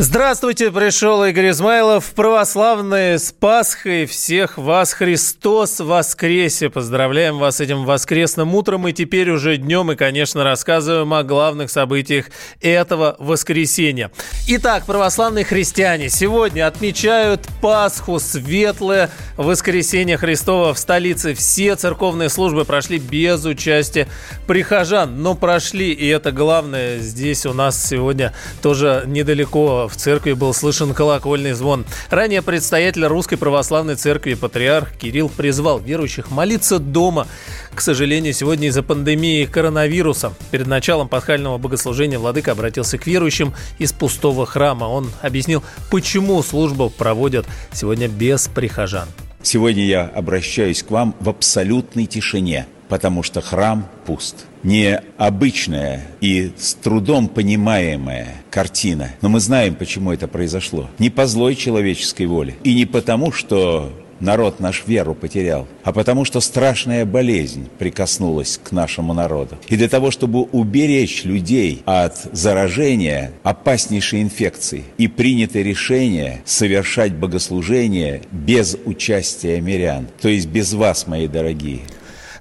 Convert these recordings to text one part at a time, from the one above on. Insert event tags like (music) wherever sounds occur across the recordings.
Здравствуйте, пришел Игорь Измайлов. Православные с Пасхой. Всех вас Христос воскресе. Поздравляем вас с этим воскресным утром. И теперь уже днем и, конечно, рассказываем о главных событиях этого воскресенья. Итак, православные христиане сегодня отмечают Пасху, светлое воскресенье Христова в столице. Все церковные службы прошли без участия прихожан, но прошли, и это главное. Здесь у нас сегодня тоже недалеко в церкви был слышен колокольный звон. Ранее предстоятель Русской Православной Церкви патриарх Кирилл призвал верующих молиться дома. К сожалению, сегодня из-за пандемии коронавируса перед началом пасхального богослужения владыка обратился к верующим из пустого храма. Он объяснил, почему службу проводят сегодня без прихожан. Сегодня я обращаюсь к вам в абсолютной тишине, потому что храм пуст необычная и с трудом понимаемая картина. Но мы знаем, почему это произошло. Не по злой человеческой воле. И не потому, что народ наш веру потерял, а потому что страшная болезнь прикоснулась к нашему народу. И для того, чтобы уберечь людей от заражения опаснейшей инфекции, и принято решение совершать богослужение без участия мирян, то есть без вас, мои дорогие.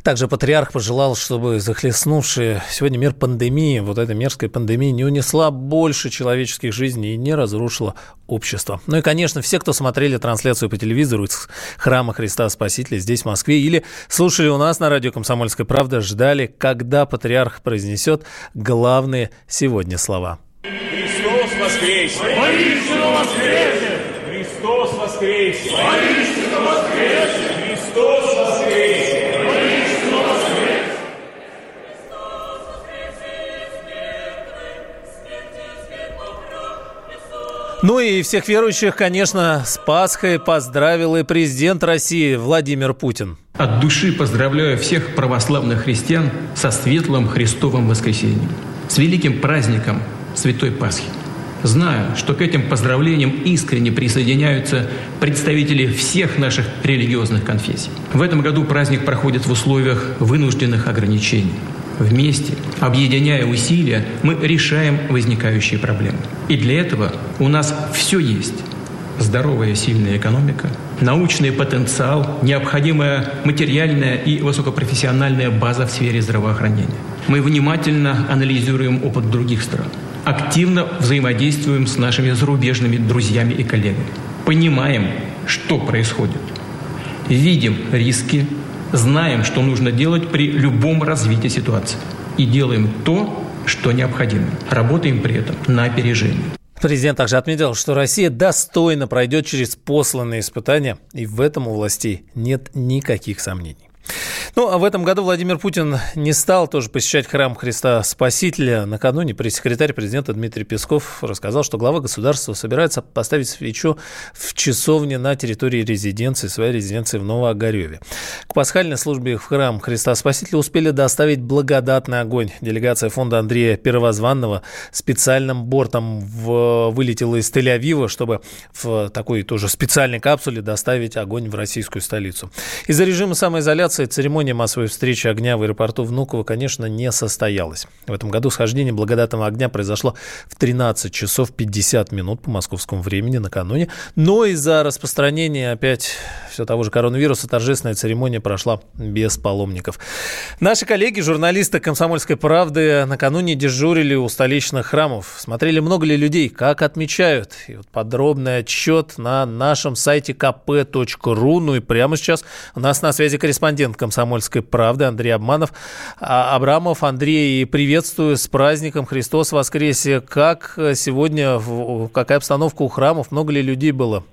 Также патриарх пожелал, чтобы захлестнувшая сегодня мир пандемии, вот эта мерзкая пандемия, не унесла больше человеческих жизней и не разрушила общество. Ну и, конечно, все, кто смотрели трансляцию по телевизору из храма Христа Спасителя здесь, в Москве, или слушали у нас на радио «Комсомольская правда», ждали, когда патриарх произнесет главные сегодня слова. Христос воскресе! Христос воскресе! Воистину воскресе! Ну и всех верующих, конечно, с Пасхой поздравил и президент России Владимир Путин. От души поздравляю всех православных христиан со светлым Христовым воскресением, с великим праздником Святой Пасхи. Знаю, что к этим поздравлениям искренне присоединяются представители всех наших религиозных конфессий. В этом году праздник проходит в условиях вынужденных ограничений – Вместе, объединяя усилия, мы решаем возникающие проблемы. И для этого у нас все есть. Здоровая сильная экономика, научный потенциал, необходимая материальная и высокопрофессиональная база в сфере здравоохранения. Мы внимательно анализируем опыт других стран, активно взаимодействуем с нашими зарубежными друзьями и коллегами, понимаем, что происходит, видим риски, знаем, что нужно делать при любом развитии ситуации. И делаем то, что необходимо. Работаем при этом на опережение. Президент также отметил, что Россия достойно пройдет через посланные испытания, и в этом у властей нет никаких сомнений. Ну, а в этом году Владимир Путин не стал тоже посещать храм Христа Спасителя. Накануне пресс-секретарь президента Дмитрий Песков рассказал, что глава государства собирается поставить свечу в часовне на территории резиденции, своей резиденции в Новоогареве. К пасхальной службе в храм Христа Спасителя успели доставить благодатный огонь. Делегация фонда Андрея Первозванного специальным бортом в... вылетела из Тель-Авива, чтобы в такой тоже специальной капсуле доставить огонь в российскую столицу. Из-за режима самоизоляции церемония Церемония массовой встречи огня в аэропорту Внуково, конечно, не состоялась. В этом году схождение благодатного огня произошло в 13 часов 50 минут по московскому времени накануне. Но из-за распространения опять все того же коронавируса торжественная церемония прошла без паломников. Наши коллеги, журналисты «Комсомольской правды» накануне дежурили у столичных храмов. Смотрели, много ли людей, как отмечают. И вот подробный отчет на нашем сайте kp.ru. Ну и прямо сейчас у нас на связи корреспондент «Комсомольской «Комсомольской правды» Андрей Обманов. А, Абрамов, Андрей, приветствую с праздником Христос воскресе. Как сегодня, какая обстановка у храмов, много ли людей было?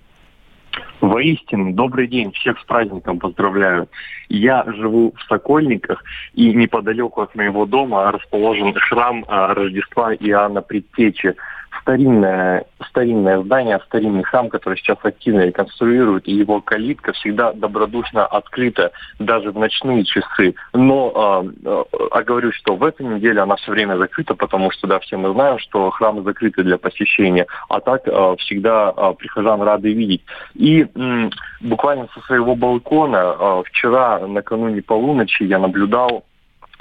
Воистину, добрый день, всех с праздником поздравляю. Я живу в Сокольниках, и неподалеку от моего дома расположен храм а, Рождества Иоанна Предтечи старинное, старинное здание, старинный храм, который сейчас активно реконструируют, и его калитка всегда добродушно открыта даже в ночные часы. Но э, э, говорю, что в этой неделе она все время закрыта, потому что, да, все мы знаем, что храмы закрыты для посещения, а так э, всегда э, прихожан рады видеть. И э, буквально со своего балкона э, вчера, накануне полуночи, я наблюдал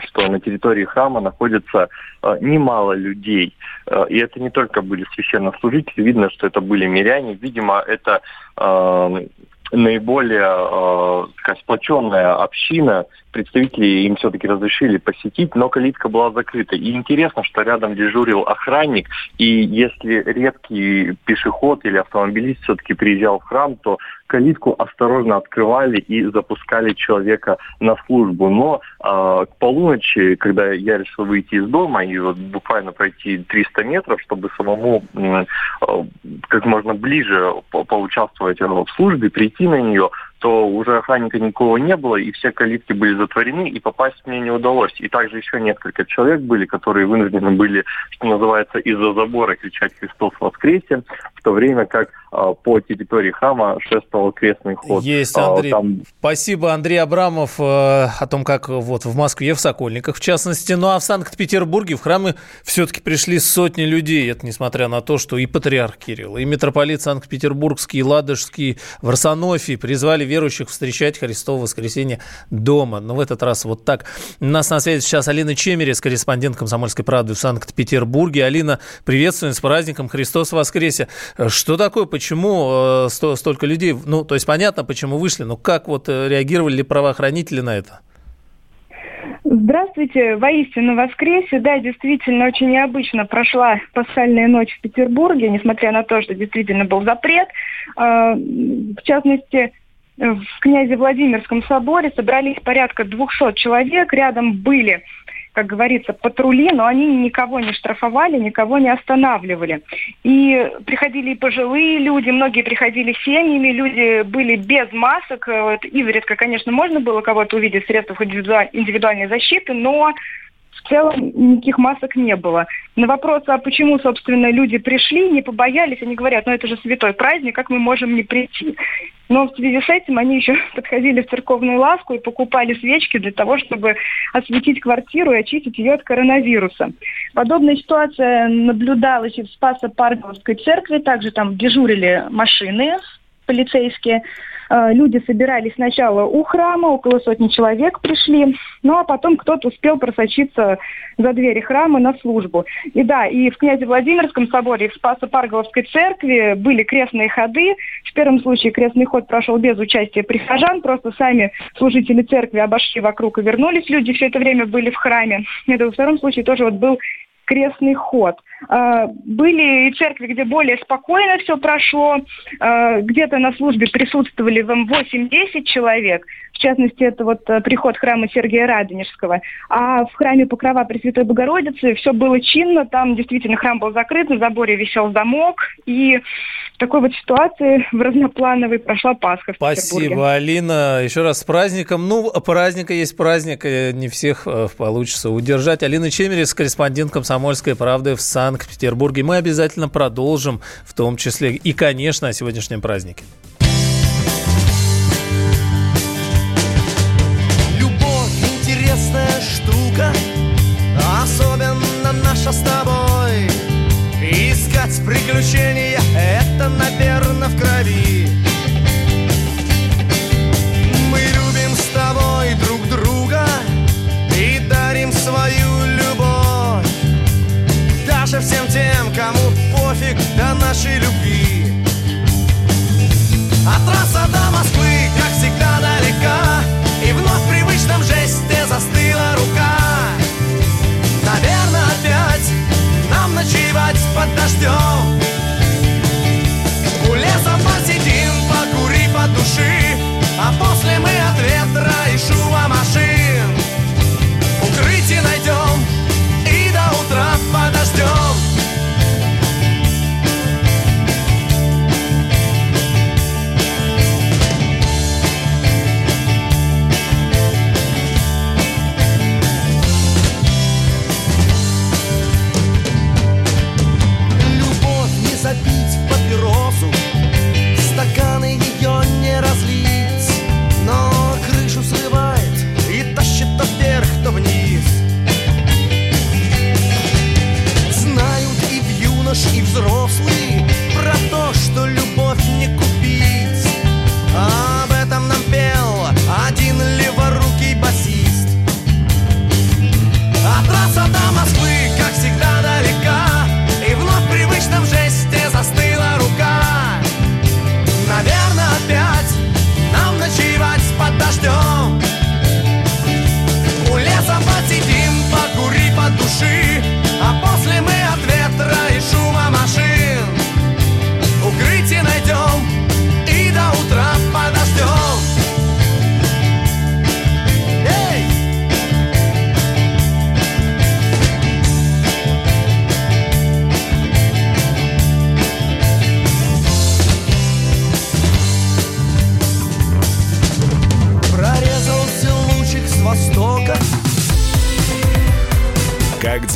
что на территории храма находится э, немало людей. Э, и это не только были священнослужители, видно, что это были миряне. Видимо, это э, наиболее э, сплоченная община, представители им все-таки разрешили посетить, но калитка была закрыта. И интересно, что рядом дежурил охранник, и если редкий пешеход или автомобилист все-таки приезжал в храм, то калитку осторожно открывали и запускали человека на службу. Но э, к полуночи, когда я решил выйти из дома и вот буквально пройти 300 метров, чтобы самому э, как можно ближе по поучаствовать в службе, прийти на нее, то уже охранника никого не было, и все калитки были затворены, и попасть мне не удалось. И также еще несколько человек были, которые вынуждены были, что называется, из-за забора кричать «Христос воскресе!», в то время как э, по территории храма шествовал крестный ход. Есть, а, Андрей. Там... Спасибо, Андрей Абрамов, э, о том, как вот в Москве, в Сокольниках, в частности. Ну а в Санкт-Петербурге в храмы все-таки пришли сотни людей. Это несмотря на то, что и патриарх Кирилл, и митрополит Санкт-Петербургский, и Ладожский в Арсенофе призвали верующих встречать Христово воскресенье дома. Но в этот раз вот так. У нас на связи сейчас Алина Чемерец, корреспондент «Комсомольской правды» в Санкт-Петербурге. Алина, приветствуем с праздником Христос воскресе. Что такое, почему э, столько людей? Ну, то есть понятно, почему вышли, но как вот э, реагировали правоохранители на это? Здравствуйте, воистину воскресе. Да, действительно, очень необычно прошла пасхальная ночь в Петербурге, несмотря на то, что действительно был запрет. А, в частности, в князе Владимирском соборе собрались порядка 200 человек. Рядом были, как говорится, патрули, но они никого не штрафовали, никого не останавливали. И приходили и пожилые люди, многие приходили семьями, люди были без масок. Вот, изредка, конечно, можно было кого-то увидеть в средствах индивидуальной защиты, но в целом никаких масок не было. На вопрос, а почему, собственно, люди пришли, не побоялись, они говорят, ну это же святой праздник, как мы можем не прийти? Но в связи с этим они еще (laughs) подходили в церковную лавку и покупали свечки для того, чтобы осветить квартиру и очистить ее от коронавируса. Подобная ситуация наблюдалась и в Спасо-Парговской церкви, также там дежурили машины полицейские. Э, люди собирались сначала у храма, около сотни человек пришли, ну а потом кто-то успел просочиться за двери храма на службу. И да, и в князе Владимирском соборе, и в Спасо-Парголовской церкви были крестные ходы. В первом случае крестный ход прошел без участия прихожан, просто сами служители церкви обошли вокруг и вернулись. Люди все это время были в храме. Это во втором случае тоже вот был крестный ход. А, были и церкви, где более спокойно все прошло, а, где-то на службе присутствовали вам 8-10 человек, в частности, это вот э, приход храма Сергия Радонежского. А в храме Покрова Пресвятой Богородицы все было чинно, там действительно храм был закрыт, на заборе висел замок, и в такой вот ситуации в разноплановой прошла Пасха в Спасибо, Алина. Еще раз с праздником. Ну, праздника есть праздник, не всех э, получится удержать. Алина Чемерис, корреспондент «Комсомольской правды» в Санкт-Петербурге. Мы обязательно продолжим, в том числе и, конечно, о сегодняшнем празднике. наша с тобой Искать приключения — это, наверное, всем тем, кому пофиг до нашей любви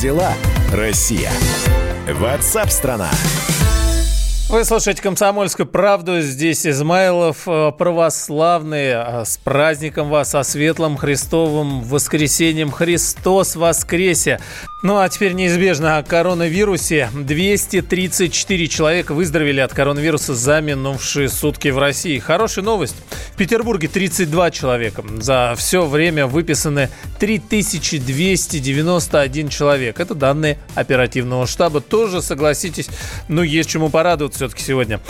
Дела, Россия? Ватсап-страна! Вы слушаете «Комсомольскую правду». Здесь Измайлов, э, православные. А с праздником вас, со светлым Христовым воскресением. Христос воскресе! Ну а теперь неизбежно о коронавирусе. 234 человека выздоровели от коронавируса за минувшие сутки в России. Хорошая новость. В Петербурге 32 человека. За все время выписаны 3291 человек. Это данные оперативного штаба. Тоже, согласитесь, ну есть чему порадоваться все-таки сегодня.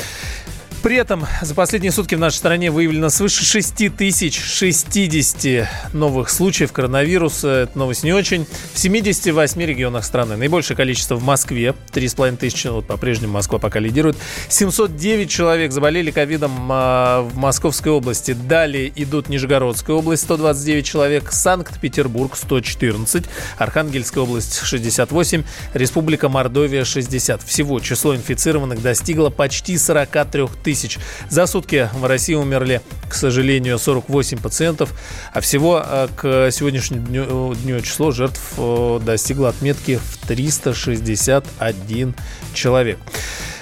При этом за последние сутки в нашей стране выявлено свыше 6 тысяч 60 новых случаев коронавируса. Это новость не очень. В 78 регионах страны. Наибольшее количество в Москве. 3,5 тысячи. Вот по-прежнему Москва пока лидирует. 709 человек заболели ковидом а, в Московской области. Далее идут Нижегородская область. 129 человек. Санкт-Петербург 114. Архангельская область 68. Республика Мордовия 60. Всего число инфицированных достигло почти 43 тысяч тысяч. За сутки в России умерли, к сожалению, 48 пациентов, а всего э, к сегодняшнему дню, дню число жертв э, достигло отметки в 361 человек.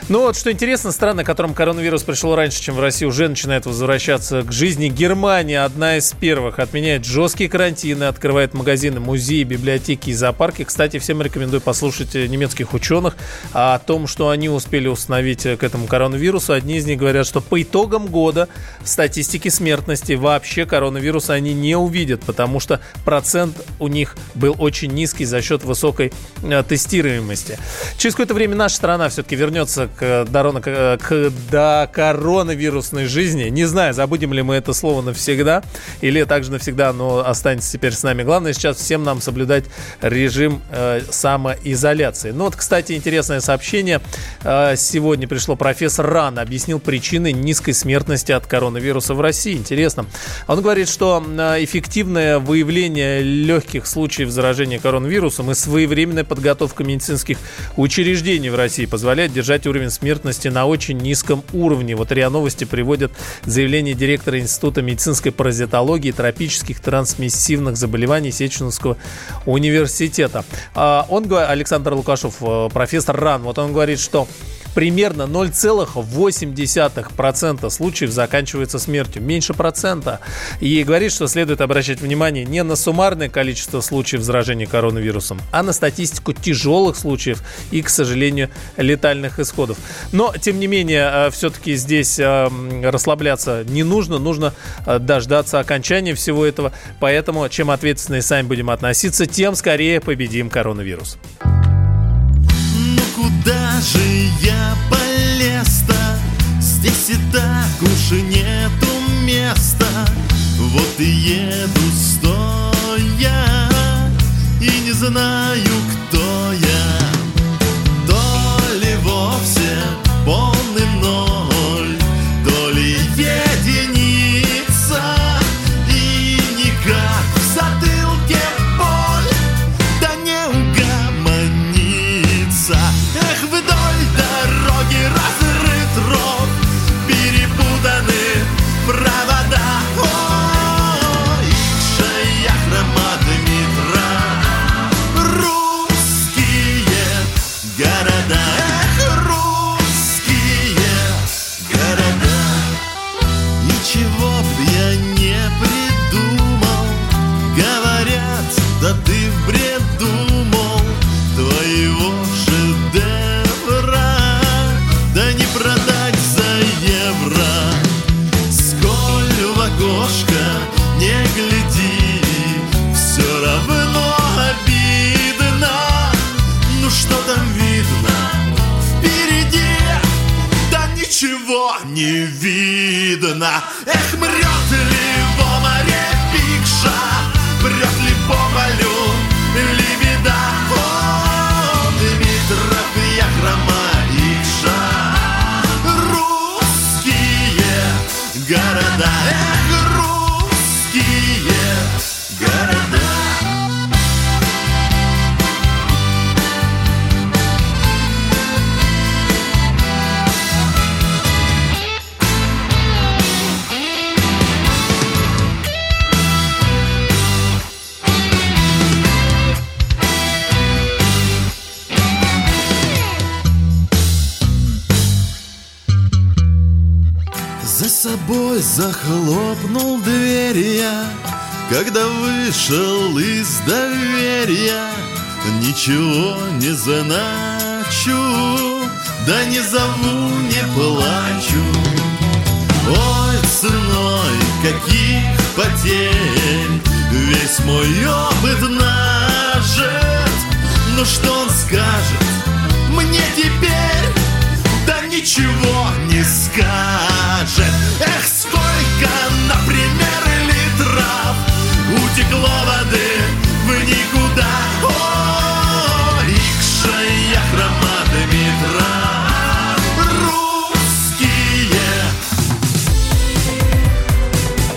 Ну вот, что интересно, страны, которым коронавирус пришел раньше, чем в России, уже начинает возвращаться к жизни. Германия одна из первых отменяет жесткие карантины, открывает магазины, музеи, библиотеки и зоопарки. Кстати, всем рекомендую послушать немецких ученых о том, что они успели установить к этому коронавирусу. Одни из них говорят, что по итогам года в статистике смертности вообще коронавируса они не увидят, потому что процент у них был очень низкий за счет высокой э, тестируемости. Через какое-то время наша страна все-таки вернется к, до, к до коронавирусной жизни. Не знаю, забудем ли мы это слово навсегда, или также навсегда оно останется теперь с нами. Главное сейчас всем нам соблюдать режим э, самоизоляции. Ну вот, кстати, интересное сообщение. Э, сегодня пришло профессор Ран, объяснил причины низкой смертности от коронавируса в России. Интересно. Он говорит, что э, эффективное выявление легких случаев заражения коронавирусом и своевременная подготовка медицинских учреждений в России позволяет держать уровень уровень смертности на очень низком уровне. Вот РИА Новости приводят заявление директора Института медицинской паразитологии и тропических трансмиссивных заболеваний Сеченовского университета. А, он, Александр Лукашов, э, профессор РАН, вот он говорит, что примерно 0,8% случаев заканчивается смертью. Меньше процента. И говорит, что следует обращать внимание не на суммарное количество случаев заражения коронавирусом, а на статистику тяжелых случаев и, к сожалению, летальных исходов. Но, тем не менее, э, все-таки здесь э, расслабляться не нужно. Нужно э, дождаться окончания всего этого. Поэтому, чем ответственнее сами будем относиться, тем скорее победим коронавирус куда же я полез-то? Здесь и так уж нету места Вот и еду стоя И не знаю, кто я То ли вовсе полный захлопнул дверь я, Когда вышел из доверия, Ничего не заначу, Да не зову, не плачу. Ой, ценой каких потерь Весь мой опыт нажит Ну что он скажет мне теперь? Ничего не скажет Эх, сколько, например, литров Утекло воды в никуда О, хрома Дмитра Русские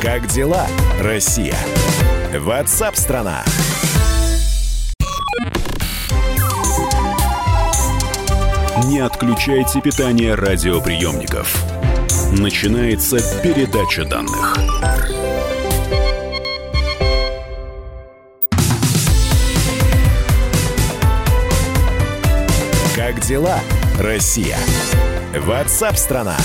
Как дела, Россия? Ватсап-страна! Не отключайте питание радиоприемников. Начинается передача данных. Как дела, Россия? Ватсап-страна!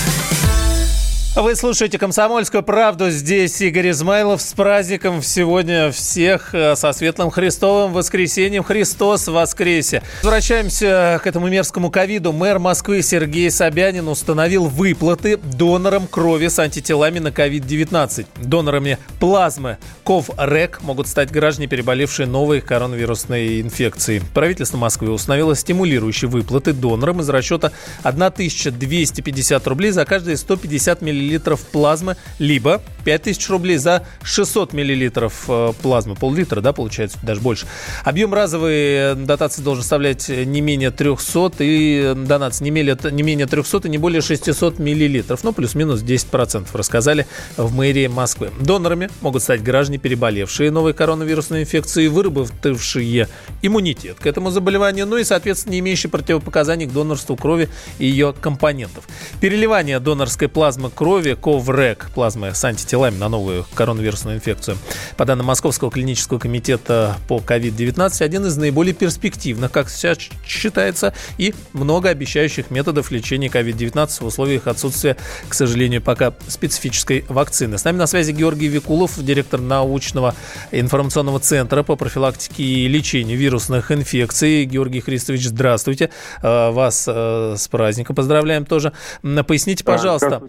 Вы слушаете «Комсомольскую правду». Здесь Игорь Измайлов с праздником сегодня всех э, со Светлым Христовым воскресеньем. Христос воскресе. Возвращаемся к этому мерзкому ковиду. Мэр Москвы Сергей Собянин установил выплаты донорам крови с антителами на ковид-19. Донорами плазмы КОВ-РЭК могут стать граждане, переболевшие новой коронавирусной инфекцией. Правительство Москвы установило стимулирующие выплаты донорам из расчета 1250 рублей за каждые 150 миллилитров миллилитров плазмы, либо 5000 рублей за 600 миллилитров э, плазмы. Пол-литра, да, получается, даже больше. Объем разовой э, дотации должен составлять не менее 300 и донация не менее, не менее 300 и не более 600 миллилитров. Ну, плюс-минус 10%, рассказали в мэрии Москвы. Донорами могут стать граждане, переболевшие новой коронавирусной инфекцией, выработавшие иммунитет к этому заболеванию, ну и, соответственно, не имеющие противопоказаний к донорству крови и ее компонентов. Переливание донорской плазмы крови КОВРЭК, плазмы с антителами, на новую коронавирусную инфекцию. По данным Московского клинического комитета по COVID-19, один из наиболее перспективных, как сейчас считается, и многообещающих методов лечения COVID-19 в условиях отсутствия, к сожалению, пока специфической вакцины. С нами на связи Георгий Викулов, директор научного информационного центра по профилактике и лечению вирусных инфекций. Георгий Христович, здравствуйте. Э, вас э, с праздником поздравляем тоже. Поясните, пожалуйста,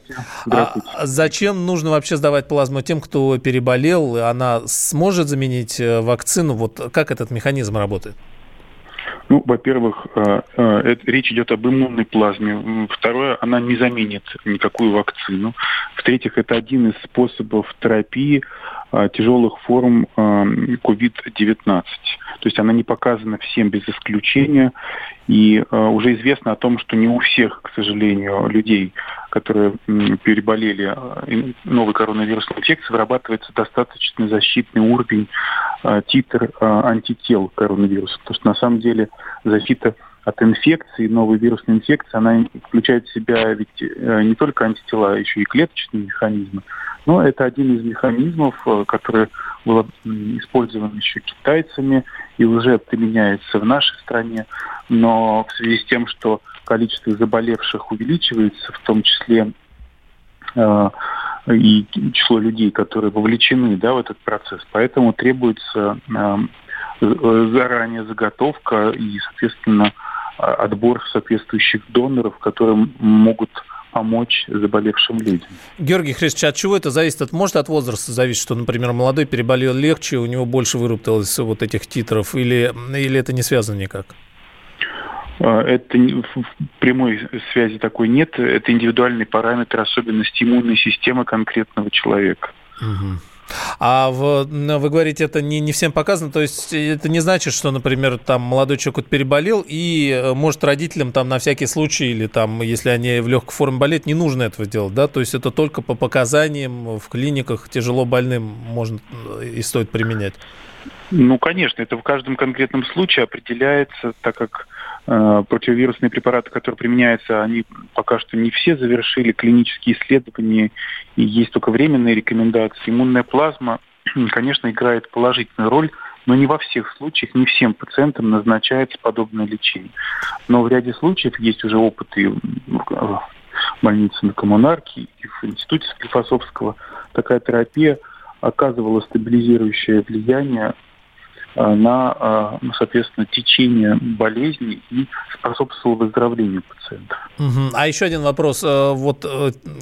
здравствуйте. А зачем нужно вообще сдавать давать плазму тем, кто переболел, она сможет заменить э, вакцину? Вот как этот механизм работает? Ну, во-первых, э, э, речь идет об иммунной плазме. Второе, она не заменит никакую вакцину. В-третьих, это один из способов терапии тяжелых форм COVID-19. То есть она не показана всем без исключения. И уже известно о том, что не у всех, к сожалению, людей которые переболели э, новой коронавирусной инфекцией, вырабатывается достаточно защитный уровень, э, титр э, антител коронавируса. Потому что на самом деле защита от инфекции, новой вирусной инфекции, она включает в себя ведь не только антитела, а еще и клеточные механизмы. Но это один из механизмов, который был использован еще китайцами и уже применяется в нашей стране. Но в связи с тем, что количество заболевших увеличивается, в том числе э, и число людей, которые вовлечены да, в этот процесс. Поэтому требуется э, заранее заготовка и, соответственно, отбор соответствующих доноров, которые могут помочь заболевшим людям. Георгий Христович, от чего это зависит? Это может от возраста зависеть, что, например, молодой переболел легче, у него больше выработалось вот этих титров, или, или это не связано никак? А, это прямой связи такой нет. Это индивидуальный параметр особенности иммунной системы конкретного человека. Угу. А в, вы говорите, это не, не всем показано, то есть это не значит, что, например, там молодой человек вот переболел, и э, может родителям там на всякий случай, или там, если они в легкой форме болеют, не нужно этого делать, да? То есть это только по показаниям в клиниках тяжело больным можно э, и стоит применять? Ну, конечно, это в каждом конкретном случае определяется, так как противовирусные препараты, которые применяются, они пока что не все завершили клинические исследования, и есть только временные рекомендации. Иммунная плазма, (clears throat) конечно, играет положительную роль, но не во всех случаях, не всем пациентам назначается подобное лечение. Но в ряде случаев есть уже опыты больнице на Коммунарке и в институте Склифосовского такая терапия оказывала стабилизирующее влияние Э, на, э, ну, соответственно, течение болезни и способствовал выздоровлению пациентов. Угу. А еще один вопрос. Э, вот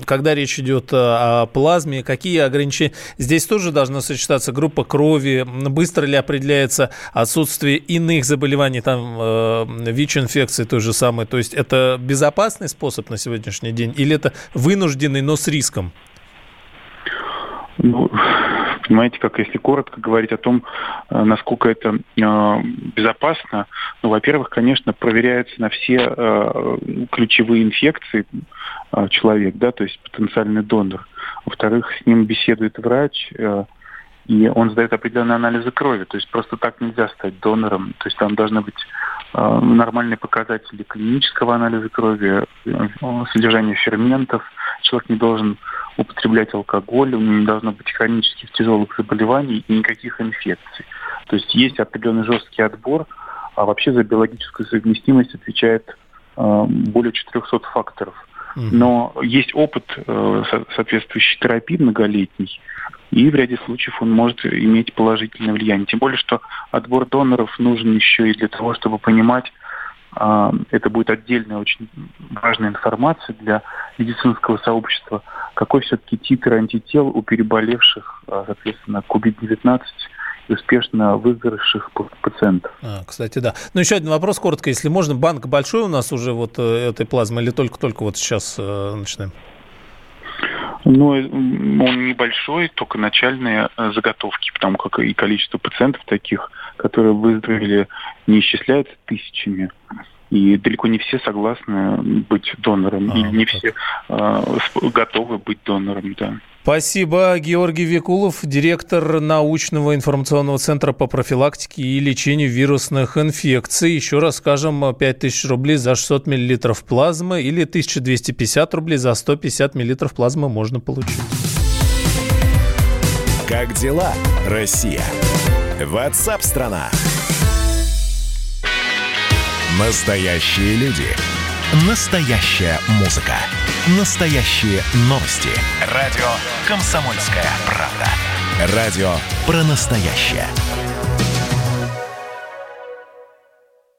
когда речь идет о плазме, какие ограничения? Здесь тоже должна сочетаться группа крови. Быстро ли определяется отсутствие иных заболеваний, там ВИЧ-инфекции той же самой? То есть это безопасный способ на сегодняшний день или это вынужденный, но с риском? Ну, понимаете, как если коротко говорить о том, э, насколько это э, безопасно, ну, во-первых, конечно, проверяется на все э, ключевые инфекции человек, да, то есть потенциальный донор. Во-вторых, с ним беседует врач, и он сдает определенные анализы крови. То есть просто так нельзя стать донором. То есть там должны быть нормальные показатели клинического анализа крови, содержание ферментов. Человек не должен употреблять алкоголь, у него не должно быть хронических тяжелых заболеваний и никаких инфекций. То есть есть определенный жесткий отбор, а вообще за биологическую совместимость отвечает э, более 400 факторов. Но есть опыт э, соответствующей терапии многолетний, и в ряде случаев он может иметь положительное влияние. Тем более, что отбор доноров нужен еще и для того, чтобы понимать, это будет отдельная очень важная информация для медицинского сообщества, какой все-таки титр антител у переболевших, а, соответственно, COVID-19 и успешно выздоровевших пациентов. А, кстати, да. Ну, еще один вопрос, коротко, если можно. Банк большой у нас уже вот э, этой плазмы или только-только вот сейчас э, начинаем? Ну, он небольшой, только начальные э, заготовки, потому как и количество пациентов таких, которые выздоровели, не исчисляется тысячами. И далеко не все согласны быть донором, а, и не все э, готовы быть донором, да. Спасибо. Георгий Викулов, директор научного информационного центра по профилактике и лечению вирусных инфекций. Еще раз скажем, 5000 рублей за 600 миллилитров плазмы или 1250 рублей за 150 миллилитров плазмы можно получить. Как дела, Россия? Ватсап-страна! Настоящие люди. Настоящая музыка. Настоящие новости. Радио «Комсомольская правда». Радио про настоящее.